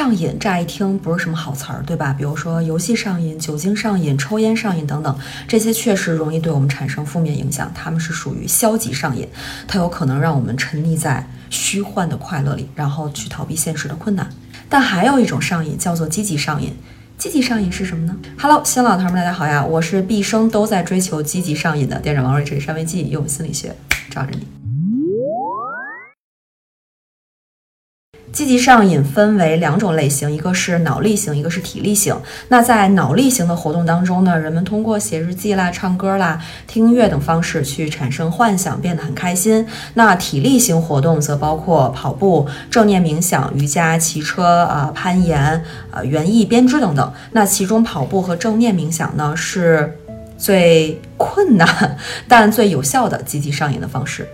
上瘾，乍一听不是什么好词儿，对吧？比如说游戏上瘾、酒精上瘾、抽烟上瘾等等，这些确实容易对我们产生负面影响，它们是属于消极上瘾，它有可能让我们沉溺在虚幻的快乐里，然后去逃避现实的困难。但还有一种上瘾叫做积极上瘾，积极上瘾是什么呢？Hello，新老头们，大家好呀，我是毕生都在追求积极上瘾的店长王瑞，这里是安慰剂，用心理学罩着你。积极上瘾分为两种类型，一个是脑力型，一个是体力型。那在脑力型的活动当中呢，人们通过写日记啦、唱歌啦、听音乐等方式去产生幻想，变得很开心。那体力型活动则包括跑步、正念冥想、瑜伽、骑车啊、攀岩、呃园艺编织等等。那其中跑步和正念冥想呢，是最困难 但最有效的积极上瘾的方式。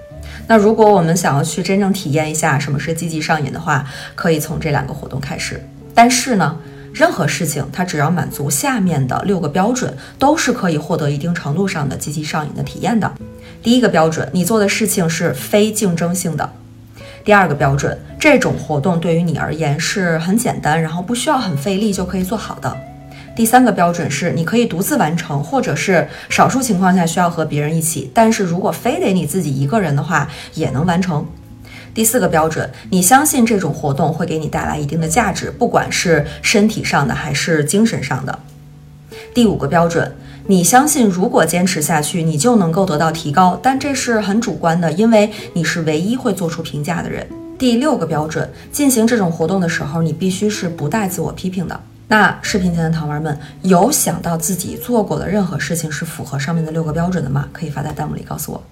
那如果我们想要去真正体验一下什么是积极上瘾的话，可以从这两个活动开始。但是呢，任何事情它只要满足下面的六个标准，都是可以获得一定程度上的积极上瘾的体验的。第一个标准，你做的事情是非竞争性的；第二个标准，这种活动对于你而言是很简单，然后不需要很费力就可以做好的。第三个标准是，你可以独自完成，或者是少数情况下需要和别人一起。但是如果非得你自己一个人的话，也能完成。第四个标准，你相信这种活动会给你带来一定的价值，不管是身体上的还是精神上的。第五个标准，你相信如果坚持下去，你就能够得到提高，但这是很主观的，因为你是唯一会做出评价的人。第六个标准，进行这种活动的时候，你必须是不带自我批评的。那视频前的糖丸们有想到自己做过的任何事情是符合上面的六个标准的吗？可以发在弹幕里告诉我。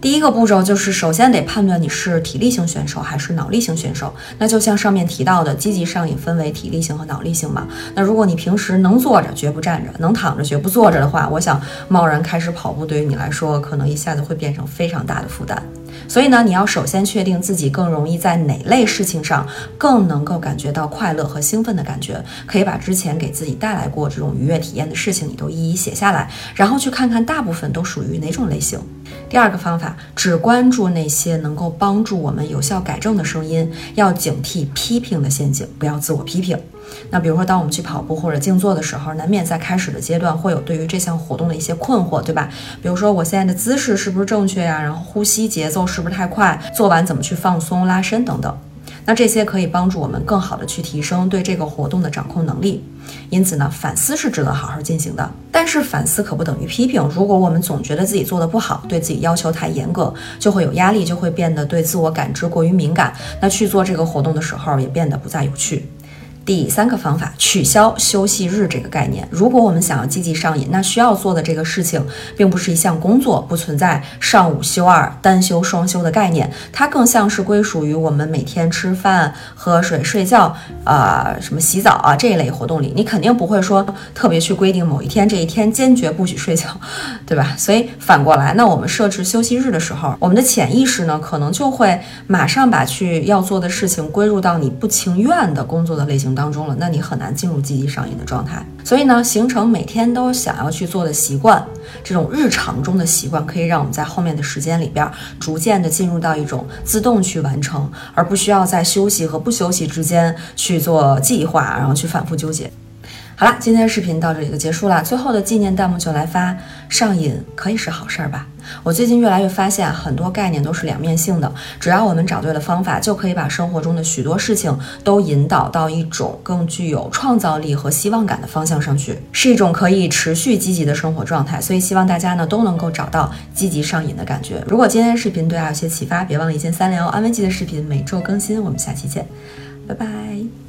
第一个步骤就是首先得判断你是体力型选手还是脑力型选手。那就像上面提到的，积极上瘾分为体力型和脑力型嘛。那如果你平时能坐着绝不站着，能躺着绝不坐着的话，我想贸然开始跑步对于你来说，可能一下子会变成非常大的负担。所以呢，你要首先确定自己更容易在哪类事情上更能够感觉到快乐和兴奋的感觉，可以把之前给自己带来过这种愉悦体验的事情，你都一一写下来，然后去看看大部分都属于哪种类型。第二个方法，只关注那些能够帮助我们有效改正的声音，要警惕批评的陷阱，不要自我批评。那比如说，当我们去跑步或者静坐的时候，难免在开始的阶段会有对于这项活动的一些困惑，对吧？比如说我现在的姿势是不是正确呀？然后呼吸节奏是不是太快？做完怎么去放松、拉伸等等。那这些可以帮助我们更好的去提升对这个活动的掌控能力。因此呢，反思是值得好好进行的。但是反思可不等于批评。如果我们总觉得自己做的不好，对自己要求太严格，就会有压力，就会变得对自我感知过于敏感。那去做这个活动的时候，也变得不再有趣。第三个方法，取消休息日这个概念。如果我们想要积极上瘾，那需要做的这个事情，并不是一项工作，不存在上午休二、单休双休的概念，它更像是归属于我们每天吃饭、喝水、睡觉，呃，什么洗澡啊这一类活动里。你肯定不会说特别去规定某一天这一天坚决不许睡觉，对吧？所以反过来，那我们设置休息日的时候，我们的潜意识呢，可能就会马上把去要做的事情归入到你不情愿的工作的类型。当中了，那你很难进入积极上瘾的状态。所以呢，形成每天都想要去做的习惯，这种日常中的习惯，可以让我们在后面的时间里边，逐渐的进入到一种自动去完成，而不需要在休息和不休息之间去做计划，然后去反复纠结。好了，今天的视频到这里就结束了。最后的纪念弹幕就来发：上瘾可以是好事儿吧？我最近越来越发现，很多概念都是两面性的。只要我们找对了方法，就可以把生活中的许多事情都引导到一种更具有创造力和希望感的方向上去，是一种可以持续积极的生活状态。所以希望大家呢都能够找到积极上瘾的感觉。如果今天的视频对大家有些启发，别忘了一键三连哦。安慰剂的视频每周更新，我们下期见，拜拜。